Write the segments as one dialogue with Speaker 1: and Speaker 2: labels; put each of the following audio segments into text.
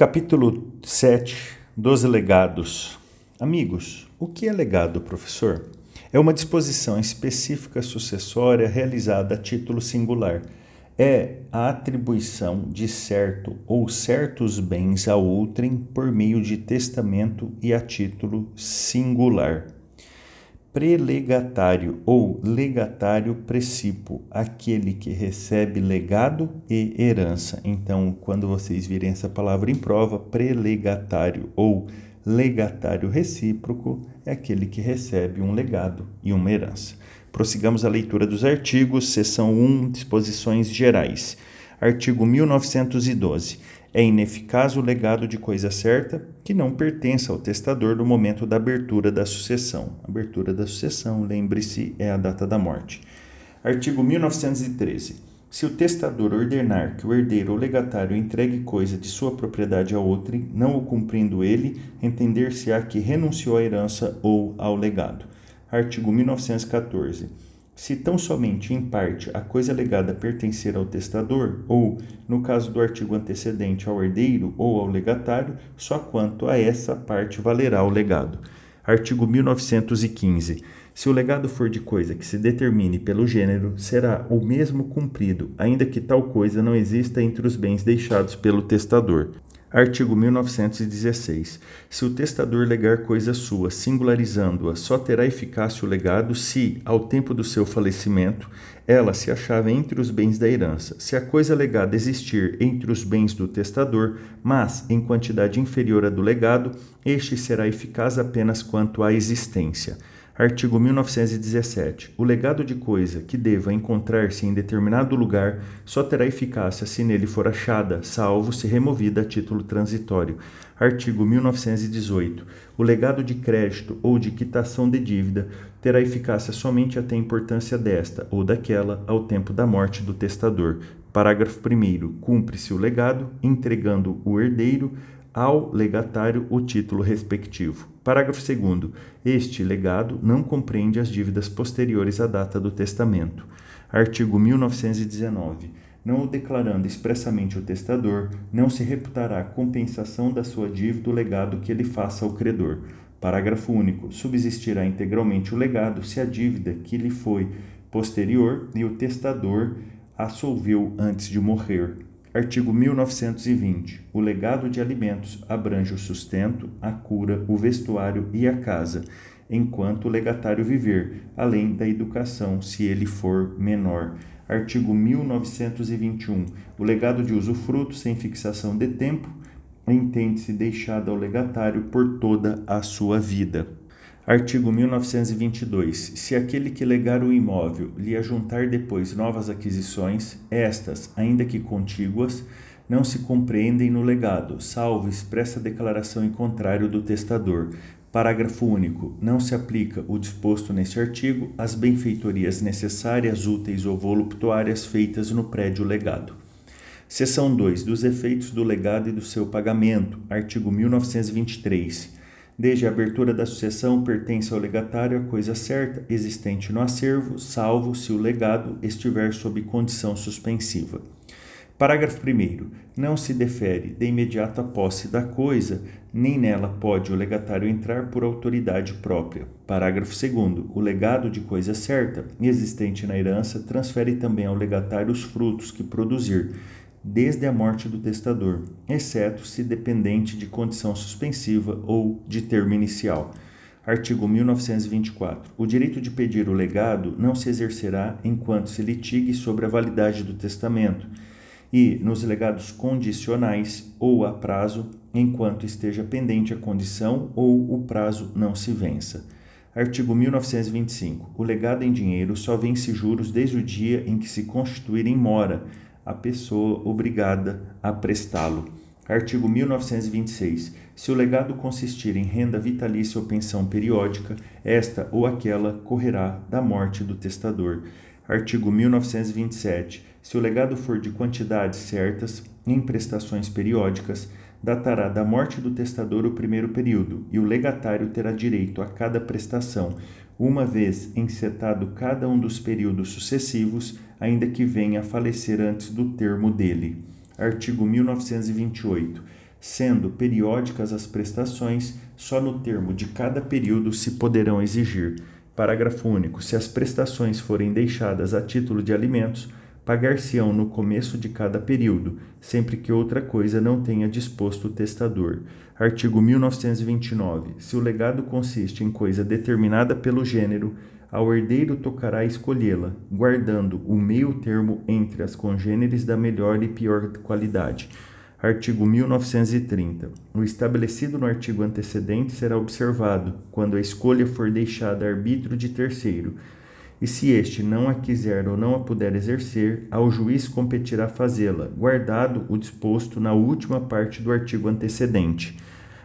Speaker 1: Capítulo 7 dos legados. Amigos, o que é legado, professor? É uma disposição específica sucessória realizada a título singular. É a atribuição de certo ou certos bens a outrem por meio de testamento e a título singular prelegatário ou legatário precipo, aquele que recebe legado e herança. Então, quando vocês virem essa palavra em prova, prelegatário ou legatário recíproco é aquele que recebe um legado e uma herança. Prossigamos a leitura dos artigos, seção 1, disposições gerais. Artigo 1912 é ineficaz o legado de coisa certa que não pertença ao testador no momento da abertura da sucessão. Abertura da sucessão, lembre-se, é a data da morte. Artigo 1913. Se o testador ordenar que o herdeiro ou legatário entregue coisa de sua propriedade a outrem, não o cumprindo ele, entender-se-á que renunciou à herança ou ao legado. Artigo 1914 se tão somente em parte a coisa legada pertencer ao testador, ou, no caso do artigo antecedente, ao herdeiro ou ao legatário, só quanto a essa parte valerá o legado. Artigo 1915. Se o legado for de coisa que se determine pelo gênero, será o mesmo cumprido, ainda que tal coisa não exista entre os bens deixados pelo testador. Artigo 1916. Se o testador legar coisa sua, singularizando-a, só terá eficácia o legado se, ao tempo do seu falecimento, ela se achava entre os bens da herança. Se a coisa legada existir entre os bens do testador, mas em quantidade inferior à do legado, este será eficaz apenas quanto à existência. Artigo 1917. O legado de coisa que deva encontrar-se em determinado lugar só terá eficácia se nele for achada, salvo se removida a título transitório. Artigo 1918. O legado de crédito ou de quitação de dívida terá eficácia somente até a importância desta ou daquela ao tempo da morte do testador. Parágrafo 1. Cumpre-se o legado, entregando o herdeiro ao legatário o título respectivo. Parágrafo 2. Este legado não compreende as dívidas posteriores à data do testamento. Artigo 1919. Não o declarando expressamente o testador, não se reputará compensação da sua dívida o legado que ele faça ao credor. Parágrafo único. Subsistirá integralmente o legado se a dívida que lhe foi posterior e o testador a solveu antes de morrer. Artigo 1920. O legado de alimentos abrange o sustento, a cura, o vestuário e a casa, enquanto o legatário viver, além da educação, se ele for menor. Artigo 1921. O legado de usufruto sem fixação de tempo entende-se deixado ao legatário por toda a sua vida. Artigo 1922. Se aquele que legar o imóvel lhe ajuntar depois novas aquisições, estas, ainda que contíguas, não se compreendem no legado, salvo expressa declaração em contrário do testador. Parágrafo único. Não se aplica o disposto neste artigo às benfeitorias necessárias, úteis ou voluptuárias feitas no prédio legado. Seção 2. Dos efeitos do legado e do seu pagamento. Artigo 1923. Desde a abertura da sucessão, pertence ao legatário a coisa certa existente no acervo, salvo se o legado estiver sob condição suspensiva. Parágrafo 1. Não se defere de imediata posse da coisa, nem nela pode o legatário entrar por autoridade própria. Parágrafo 2. O legado de coisa certa, existente na herança, transfere também ao legatário os frutos que produzir, desde a morte do testador, exceto se dependente de condição suspensiva ou de termo inicial. Artigo 1924. O direito de pedir o legado não se exercerá enquanto se litigue sobre a validade do testamento e, nos legados condicionais ou a prazo, enquanto esteja pendente a condição ou o prazo não se vença. Artigo 1925. O legado em dinheiro só vence juros desde o dia em que se constituir em mora a pessoa obrigada a prestá-lo. Artigo 1926. Se o legado consistir em renda vitalícia ou pensão periódica, esta ou aquela correrá da morte do testador. Artigo 1927. Se o legado for de quantidades certas, em prestações periódicas, datará da morte do testador o primeiro período, e o legatário terá direito a cada prestação, uma vez encetado cada um dos períodos sucessivos, ainda que venha a falecer antes do termo dele. Artigo 1928. sendo periódicas as prestações, só no termo de cada período se poderão exigir. Parágrafo único. Se as prestações forem deixadas a título de alimentos, pagar-se-ão no começo de cada período, sempre que outra coisa não tenha disposto o testador. Artigo 1929. Se o legado consiste em coisa determinada pelo gênero, ao herdeiro tocará escolhê-la, guardando o meio termo entre as congêneres da melhor e pior qualidade. Artigo 1930. O estabelecido no artigo antecedente será observado quando a escolha for deixada a arbítrio de terceiro e se este não a quiser ou não a puder exercer, ao juiz competirá fazê-la, guardado o disposto na última parte do artigo antecedente.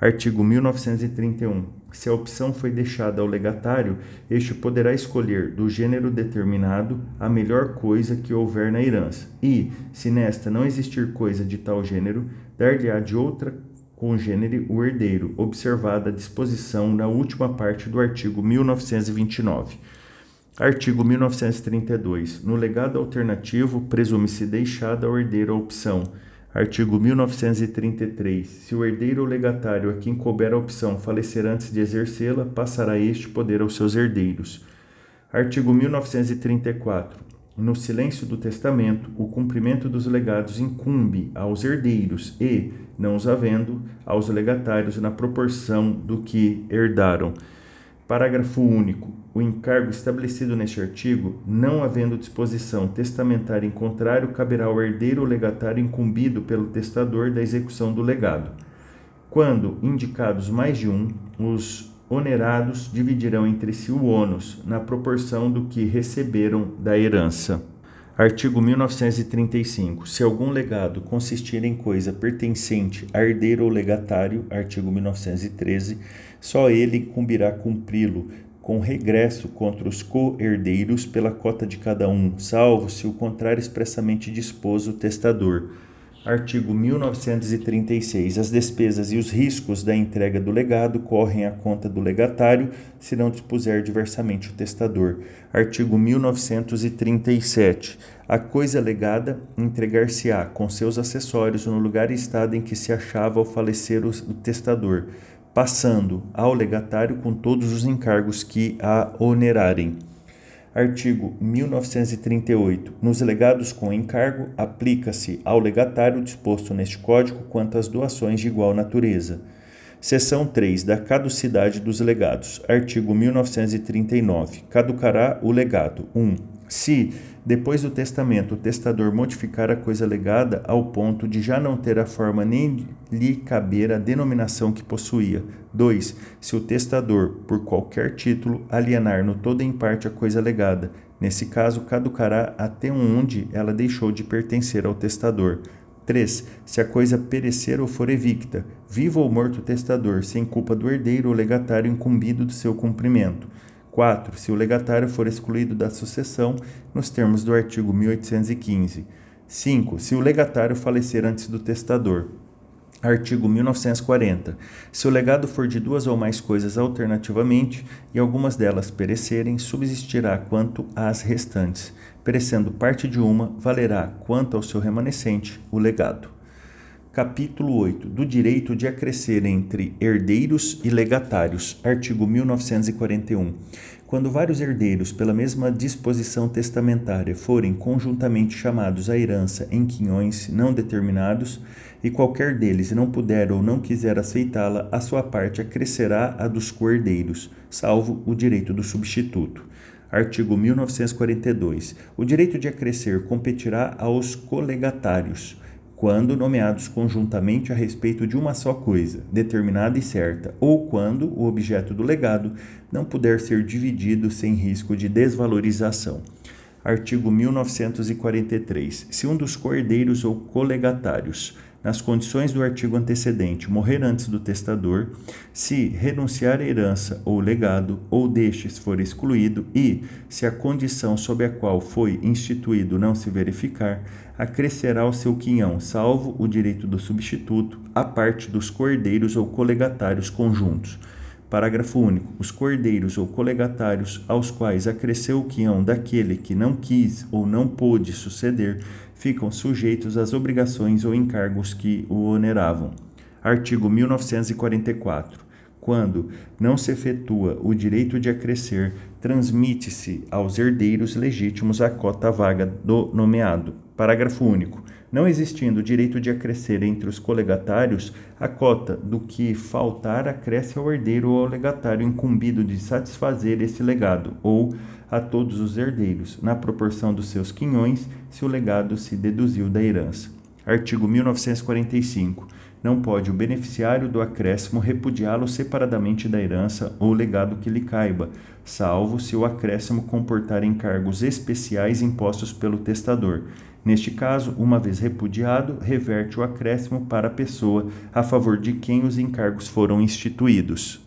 Speaker 1: Artigo 1931. Se a opção foi deixada ao legatário, este poderá escolher do gênero determinado a melhor coisa que houver na herança, e, se nesta não existir coisa de tal gênero, dar-lhe-á de outra congênere o herdeiro, observada a disposição na última parte do artigo 1929. Artigo 1932. No legado alternativo, presume-se deixada ao herdeiro a opção. Artigo 1933. Se o herdeiro ou legatário a quem couber a opção falecer antes de exercê-la, passará este poder aos seus herdeiros. Artigo 1934. No silêncio do testamento, o cumprimento dos legados incumbe aos herdeiros e, não os havendo, aos legatários na proporção do que herdaram. Parágrafo único. O encargo estabelecido neste artigo, não havendo disposição testamentária em contrário, caberá ao herdeiro ou legatário incumbido pelo testador da execução do legado. Quando indicados mais de um, os onerados dividirão entre si o ônus, na proporção do que receberam da herança. Artigo 1935. Se algum legado consistir em coisa pertencente a herdeiro ou legatário, artigo 1913, só ele cumprirá cumpri-lo, com regresso contra os co-herdeiros pela cota de cada um, salvo se o contrário expressamente dispôs o testador. Artigo 1936. As despesas e os riscos da entrega do legado correm à conta do legatário, se não dispuser diversamente o testador. Artigo 1937. A coisa legada entregar-se-á com seus acessórios no lugar e estado em que se achava ao falecer o testador, passando ao legatário com todos os encargos que a onerarem. Artigo 1938. Nos legados com encargo, aplica-se ao legatário disposto neste Código quanto às doações de igual natureza. Seção 3 da caducidade dos legados. Artigo 1939. Caducará o legado. 1. Se depois do testamento, o testador modificar a coisa legada ao ponto de já não ter a forma nem lhe caber a denominação que possuía. 2. Se o testador, por qualquer título, alienar no todo em parte a coisa legada. Nesse caso, caducará até onde ela deixou de pertencer ao testador. 3. Se a coisa perecer ou for evicta, vivo ou morto o testador, sem culpa do herdeiro ou legatário incumbido do seu cumprimento. 4. Se o legatário for excluído da sucessão, nos termos do artigo 1815. 5. Se o legatário falecer antes do testador. Artigo 1940. Se o legado for de duas ou mais coisas alternativamente e algumas delas perecerem, subsistirá quanto às restantes. Perecendo parte de uma, valerá quanto ao seu remanescente o legado. Capítulo 8 do direito de acrescer entre herdeiros e legatários. Artigo 1941. Quando vários herdeiros, pela mesma disposição testamentária, forem conjuntamente chamados à herança em quinhões não determinados, e qualquer deles não puder ou não quiser aceitá-la, a sua parte acrescerá a dos coerdeiros, salvo o direito do substituto. Artigo 1942. O direito de acrescer competirá aos colegatários quando nomeados conjuntamente a respeito de uma só coisa, determinada e certa, ou quando o objeto do legado não puder ser dividido sem risco de desvalorização. Artigo 1943. Se um dos coerdeiros ou colegatários nas condições do artigo antecedente, morrer antes do testador, se renunciar à herança ou legado, ou destes for excluído, e, se a condição sob a qual foi instituído não se verificar, acrescerá o seu quinhão, salvo o direito do substituto, a parte dos cordeiros ou colegatários conjuntos. Parágrafo único. Os cordeiros ou colegatários aos quais acresceu o quinhão daquele que não quis ou não pôde suceder ficam sujeitos às obrigações ou encargos que o oneravam. Artigo 1944. Quando não se efetua o direito de acrescer, transmite-se aos herdeiros legítimos a cota vaga do nomeado. Parágrafo único. Não existindo direito de acrescer entre os colegatários, a cota do que faltar acresce ao herdeiro ou ao legatário incumbido de satisfazer esse legado, ou a todos os herdeiros, na proporção dos seus quinhões, se o legado se deduziu da herança. Artigo 1945 não pode o beneficiário do acréscimo repudiá-lo separadamente da herança ou legado que lhe caiba, salvo se o acréscimo comportar encargos especiais impostos pelo testador. Neste caso, uma vez repudiado, reverte o acréscimo para a pessoa a favor de quem os encargos foram instituídos.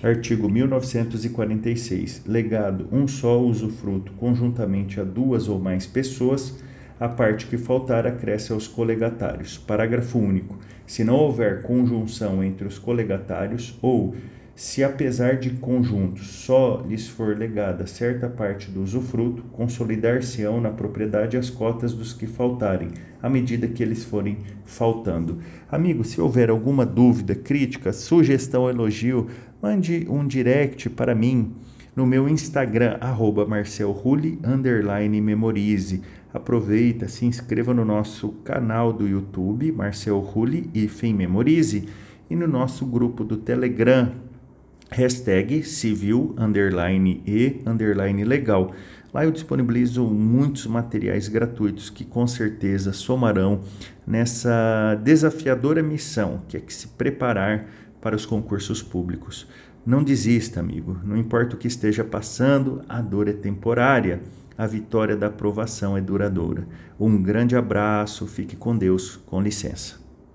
Speaker 1: Artigo 1946. Legado um só usufruto conjuntamente a duas ou mais pessoas a parte que faltar acresce aos colegatários. Parágrafo único. Se não houver conjunção entre os colegatários ou se apesar de conjuntos só lhes for legada certa parte do usufruto, consolidar-se-ão na propriedade as cotas dos que faltarem, à medida que eles forem faltando. Amigo, se houver alguma dúvida, crítica, sugestão, elogio, mande um direct para mim no meu Instagram, arroba marcelrulli, memorize. Aproveita, se inscreva no nosso canal do YouTube, Marcel Rulli e Fim Memorize, e no nosso grupo do Telegram, hashtag civil, underline e, underline legal. Lá eu disponibilizo muitos materiais gratuitos que com certeza somarão nessa desafiadora missão, que é que se preparar para os concursos públicos. Não desista, amigo. Não importa o que esteja passando, a dor é temporária. A vitória da aprovação é duradoura. Um grande abraço, fique com Deus, com licença.